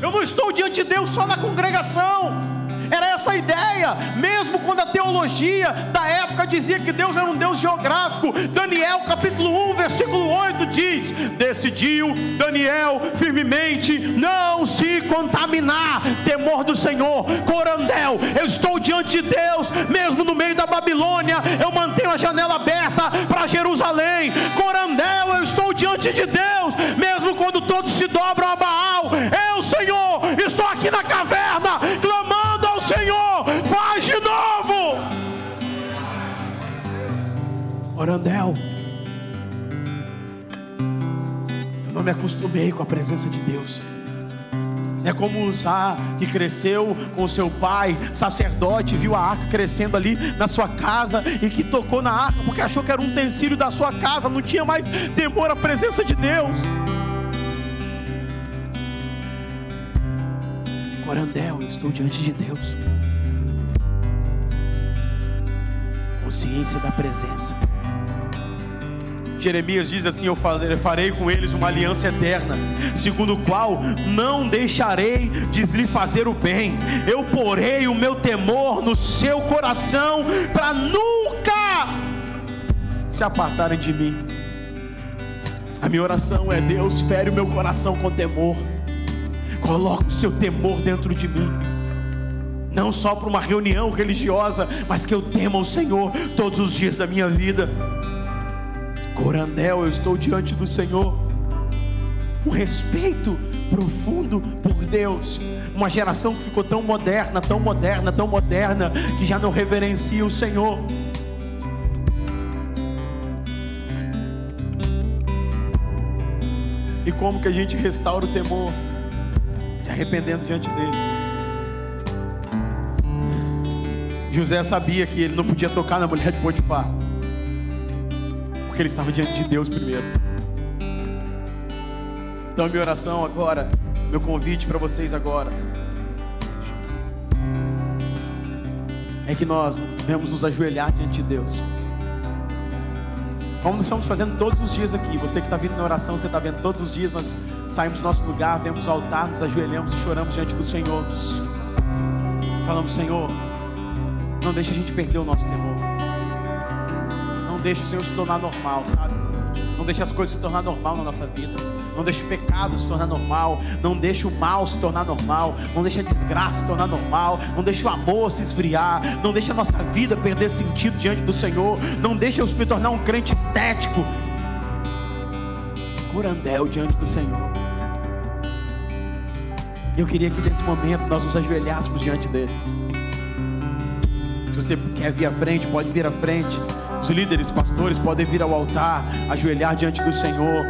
Eu não estou diante de Deus só na congregação. Era essa a ideia, mesmo quando a teologia da época dizia que Deus era um Deus geográfico. Daniel capítulo 1, versículo 8 diz: Decidiu Daniel firmemente não se contaminar, temor do Senhor. Corandel, eu estou diante de Deus, mesmo no meio da Babilônia, eu mantenho a janela aberta para Jerusalém. Corandel, eu estou diante de Deus, mesmo quando todos se dobram a Baal. Eu, Senhor, estou aqui na caverna, Orandel, eu não me acostumei com a presença de Deus. É como Uzá, que cresceu com seu pai, sacerdote, viu a arca crescendo ali na sua casa e que tocou na arca porque achou que era um utensílio da sua casa, não tinha mais temor à presença de Deus. Corandel, eu estou diante de Deus. Consciência da presença. Jeremias diz assim: Eu farei com eles uma aliança eterna, segundo o qual não deixarei de lhe fazer o bem. Eu porei o meu temor no seu coração, para nunca se apartarem de mim. A minha oração é: Deus, fere o meu coração com temor, coloque o seu temor dentro de mim não só para uma reunião religiosa, mas que eu tema o Senhor todos os dias da minha vida. Corandel, eu estou diante do Senhor. Um respeito profundo por Deus. Uma geração que ficou tão moderna, tão moderna, tão moderna, que já não reverencia o Senhor. E como que a gente restaura o temor? Se arrependendo diante dele. José sabia que ele não podia tocar na mulher de Potifar ele estava diante de Deus primeiro. Então, minha oração agora, meu convite para vocês agora, é que nós devemos nos ajoelhar diante de Deus. Como estamos fazendo todos os dias aqui, você que está vindo na oração, você está vendo todos os dias, nós saímos do nosso lugar, vemos o altar, nos ajoelhamos e choramos diante do Senhor. Falamos, Senhor, não deixe a gente perder o nosso temor deixe o Senhor se tornar normal, sabe? Não deixe as coisas se tornar normal na nossa vida. Não deixe o pecado se tornar normal. Não deixe o mal se tornar normal. Não deixe a desgraça se tornar normal. Não deixe o amor se esfriar. Não deixe a nossa vida perder sentido diante do Senhor. Não deixe eu me tornar um crente estético. Curandel diante do Senhor. Eu queria que nesse momento nós nos ajoelhássemos diante dele. Se você quer vir à frente, pode vir à frente. Os líderes, pastores podem vir ao altar, ajoelhar diante do Senhor.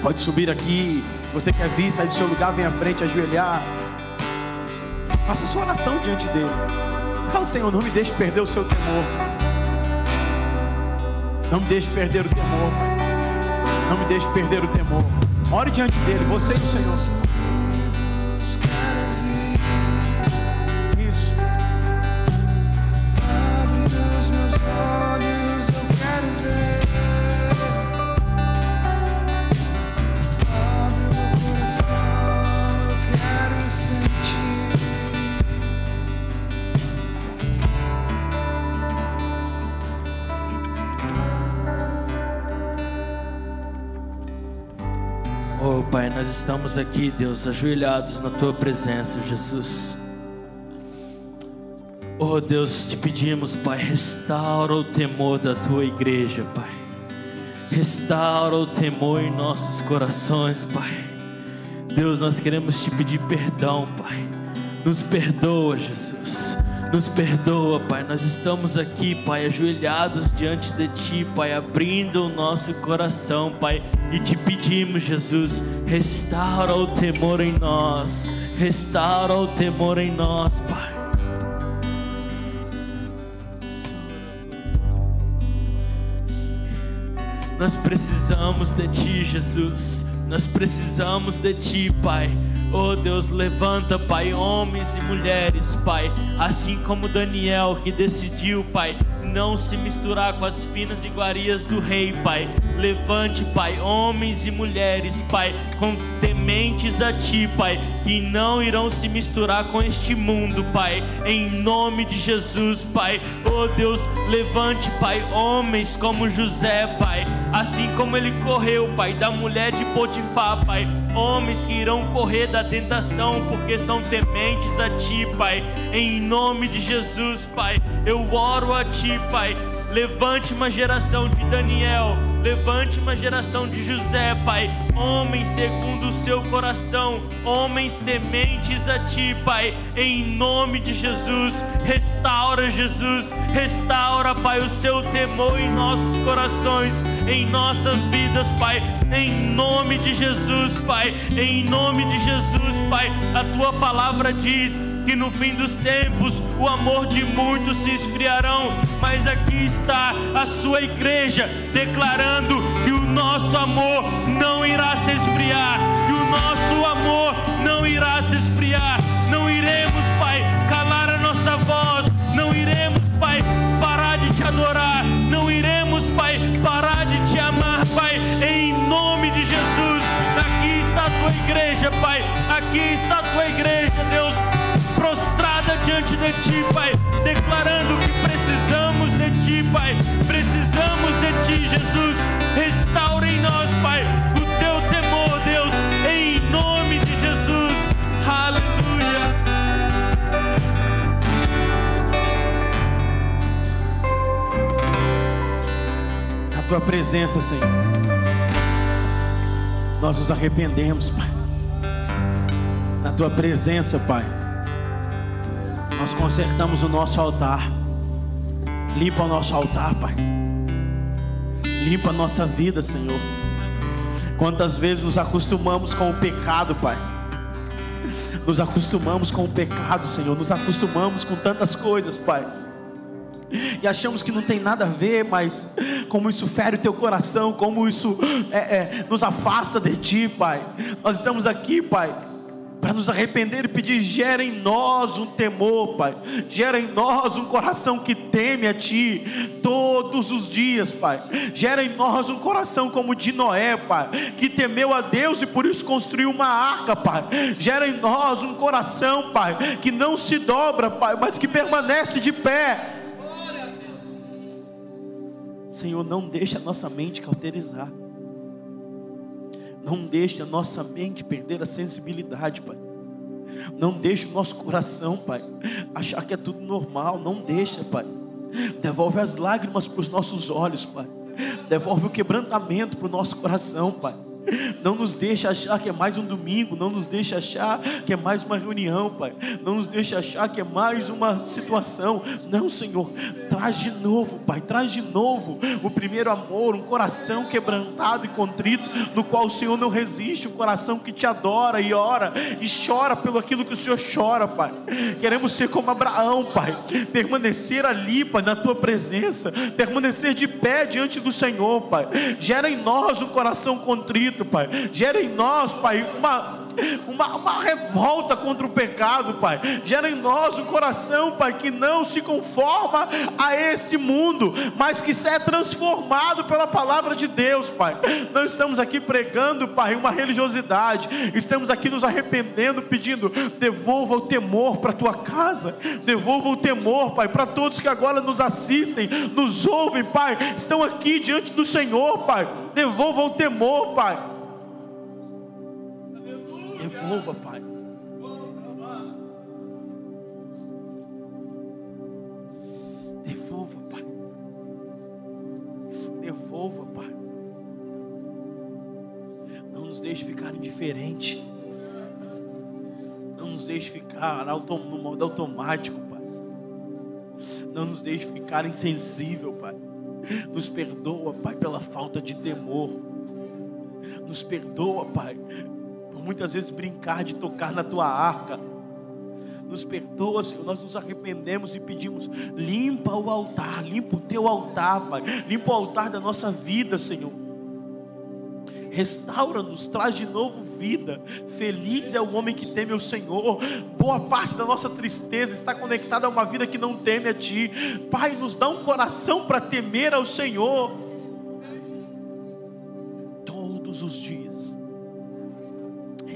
Pode subir aqui. Você quer vir, sair do seu lugar, vem à frente, ajoelhar. Faça sua oração diante dele. Fala, Senhor, não me deixe perder o seu temor. Não me deixe perder o temor. Não me deixe perder o temor. Ore diante dele, você e o Senhor. Isso. Estamos aqui, Deus, ajoelhados na tua presença, Jesus. Oh, Deus, te pedimos, Pai, restaura o temor da tua igreja, Pai. Restaura o temor em nossos corações, Pai. Deus, nós queremos te pedir perdão, Pai. Nos perdoa, Jesus. Nos perdoa, Pai. Nós estamos aqui, Pai, ajoelhados diante de Ti, Pai, abrindo o nosso coração, Pai, e te pedimos, Jesus, restaura o temor em nós, restaura o temor em nós, Pai. Nós precisamos de Ti, Jesus. Nós precisamos de Ti, Pai. Oh Deus, levanta, Pai, homens e mulheres, Pai, assim como Daniel que decidiu, Pai, não se misturar com as finas iguarias do rei, Pai. Levante, Pai, homens e mulheres, Pai, com tementes a Ti, Pai, que não irão se misturar com este mundo, Pai. Em nome de Jesus, Pai. Oh Deus, levante, Pai, homens como José, Pai, assim como ele correu, Pai, da mulher de Potifar, Pai. Homens que irão correr da tentação porque são tementes a Ti, Pai. Em nome de Jesus, Pai, eu oro a Ti, Pai. Levante uma geração de Daniel, levante uma geração de José, Pai. Homens segundo o seu coração, homens tementes a Ti, Pai. Em nome de Jesus, restaura, Jesus, restaura, Pai, o seu temor em nossos corações, em nossas vidas, Pai. Em nome de Jesus, Pai. Em nome de Jesus, Pai. A Tua palavra diz que no fim dos tempos o amor de muitos se esfriarão, mas aqui está a sua igreja declarando que o nosso amor não irá se esfriar, que o nosso amor não irá se esfriar. Não iremos, Pai, calar a nossa voz, não iremos, Pai, parar de te adorar, não iremos, Pai, parar igreja, Pai, aqui está a tua igreja, Deus prostrada diante de Ti, Pai, declarando que precisamos de Ti, Pai, precisamos de Ti, Jesus. Restaura em nós, Pai, o Teu temor, Deus, em nome de Jesus. Aleluia. Na Tua presença, Senhor, nós nos arrependemos, Pai. Na Tua presença, Pai nós consertamos o nosso altar. Limpa o nosso altar, Pai. Limpa a nossa vida, Senhor. Quantas vezes nos acostumamos com o pecado, Pai. Nos acostumamos com o pecado, Senhor. Nos acostumamos com tantas coisas, Pai. E achamos que não tem nada a ver, mas como isso fere o teu coração, como isso é, é, nos afasta de Ti, Pai. Nós estamos aqui, Pai para nos arrepender e pedir: gera em nós um temor, Pai, gera em nós um coração que teme a Ti todos os dias, Pai, gera em nós um coração como o de Noé, Pai, que temeu a Deus e por isso construiu uma arca, Pai, gera em nós um coração, Pai, que não se dobra, Pai, mas que permanece de pé. Senhor, não deixa a nossa mente cauterizar. Não deixe a nossa mente perder a sensibilidade, Pai. Não deixe o nosso coração, Pai, achar que é tudo normal. Não deixa, Pai. Devolve as lágrimas para os nossos olhos, Pai. Devolve o quebrantamento para o nosso coração, Pai. Não nos deixe achar que é mais um domingo, não nos deixe achar que é mais uma reunião, Pai. Não nos deixe achar que é mais uma situação. Não, Senhor, traz de novo, Pai, traz de novo o primeiro amor, um coração quebrantado e contrito, no qual o Senhor não resiste, um coração que te adora e ora e chora pelo aquilo que o Senhor chora, Pai. Queremos ser como Abraão, Pai, permanecer ali, Pai, na tua presença, permanecer de pé diante do Senhor, Pai. Gera em nós um coração contrito Espírito, Pai. Gera em nós, Pai, uma, uma, uma, revolta contra o pecado, Pai. Gera em nós um coração, Pai, que não se conforma a esse mundo, mas que se é transformado pela palavra de Deus, Pai. Não estamos aqui pregando, Pai, uma religiosidade. Estamos aqui nos arrependendo, pedindo: devolva o temor para a tua casa, devolva o temor, Pai, para todos que agora nos assistem, nos ouvem, Pai. Estão aqui diante do Senhor, Pai. Devolva o temor, Pai. Devolva, Pai. Devolva, Pai. Devolva, Pai. Não nos deixe ficar indiferente. Não nos deixe ficar no modo automático, Pai. Não nos deixe ficar insensível, Pai. Nos perdoa, Pai, pela falta de temor. Nos perdoa, Pai, muitas vezes brincar de tocar na tua arca. Nos perdoa, Senhor, nós nos arrependemos e pedimos: limpa o altar, limpa o teu altar, Pai, limpa o altar da nossa vida, Senhor. Restaura-nos, traz de novo vida. Feliz é o homem que teme o Senhor. Boa parte da nossa tristeza está conectada a uma vida que não teme a Ti. Pai, nos dá um coração para temer ao Senhor. Todos os dias.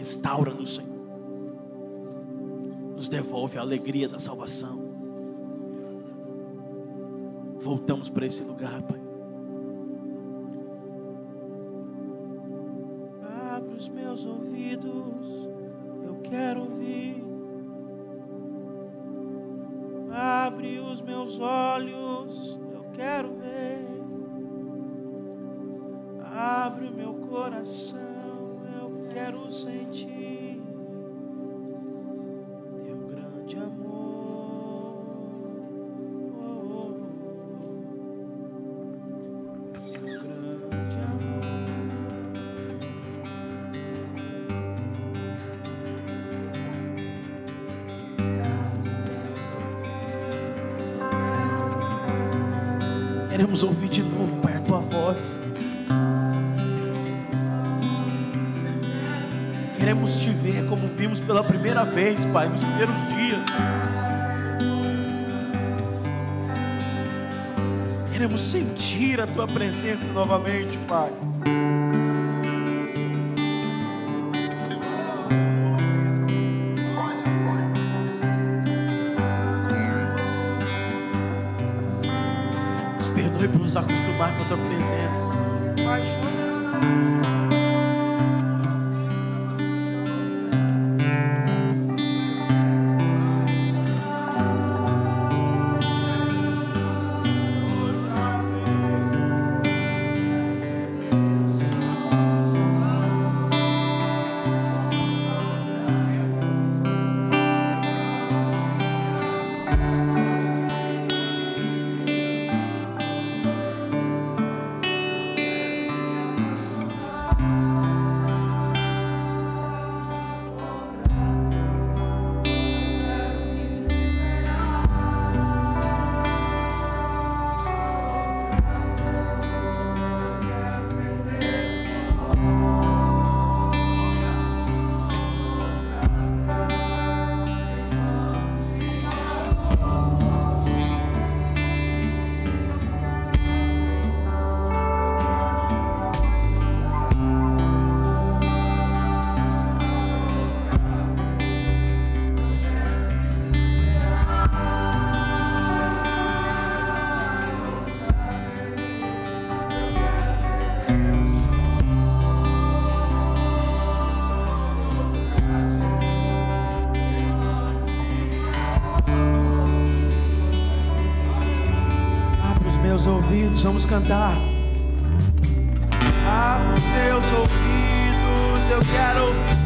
Restaura-nos, Senhor. Nos devolve a alegria da salvação. Voltamos para esse lugar, Pai. os meus ouvidos, eu quero ouvir. Abre os meus olhos, eu quero ver. Abre o meu coração, quero sentir. Vimos pela primeira vez, Pai, nos primeiros dias. Queremos sentir a tua presença novamente, Pai. Vamos cantar. Abra os meus ouvidos, eu quero ouvir.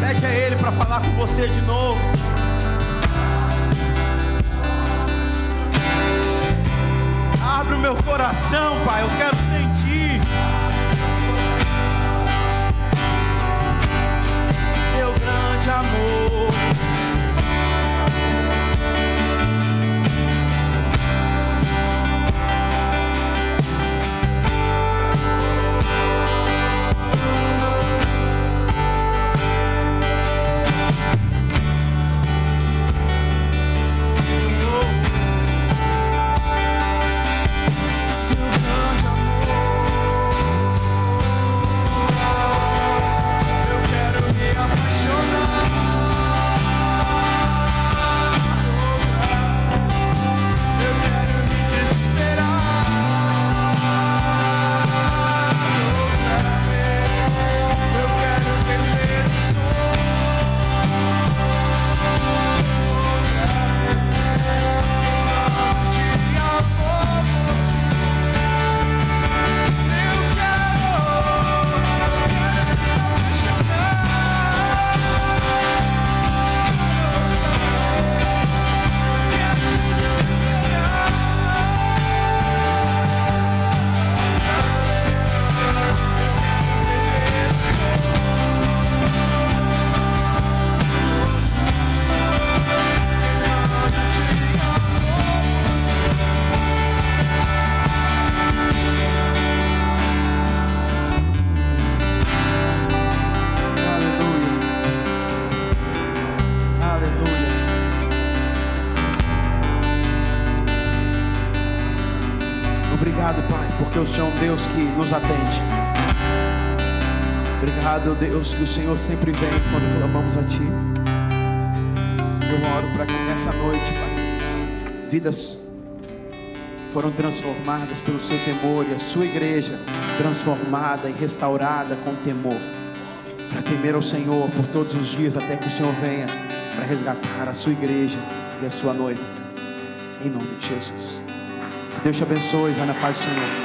Pede a Ele para falar com você de novo. Obrigado, Deus, que o Senhor sempre vem quando clamamos a Ti. Eu oro para que nessa noite, Pai, vidas foram transformadas pelo Seu temor e a Sua igreja transformada e restaurada com temor, para temer ao Senhor por todos os dias até que o Senhor venha para resgatar a Sua igreja e a Sua noiva. Em nome de Jesus. Deus te abençoe. Vai na paz do Senhor.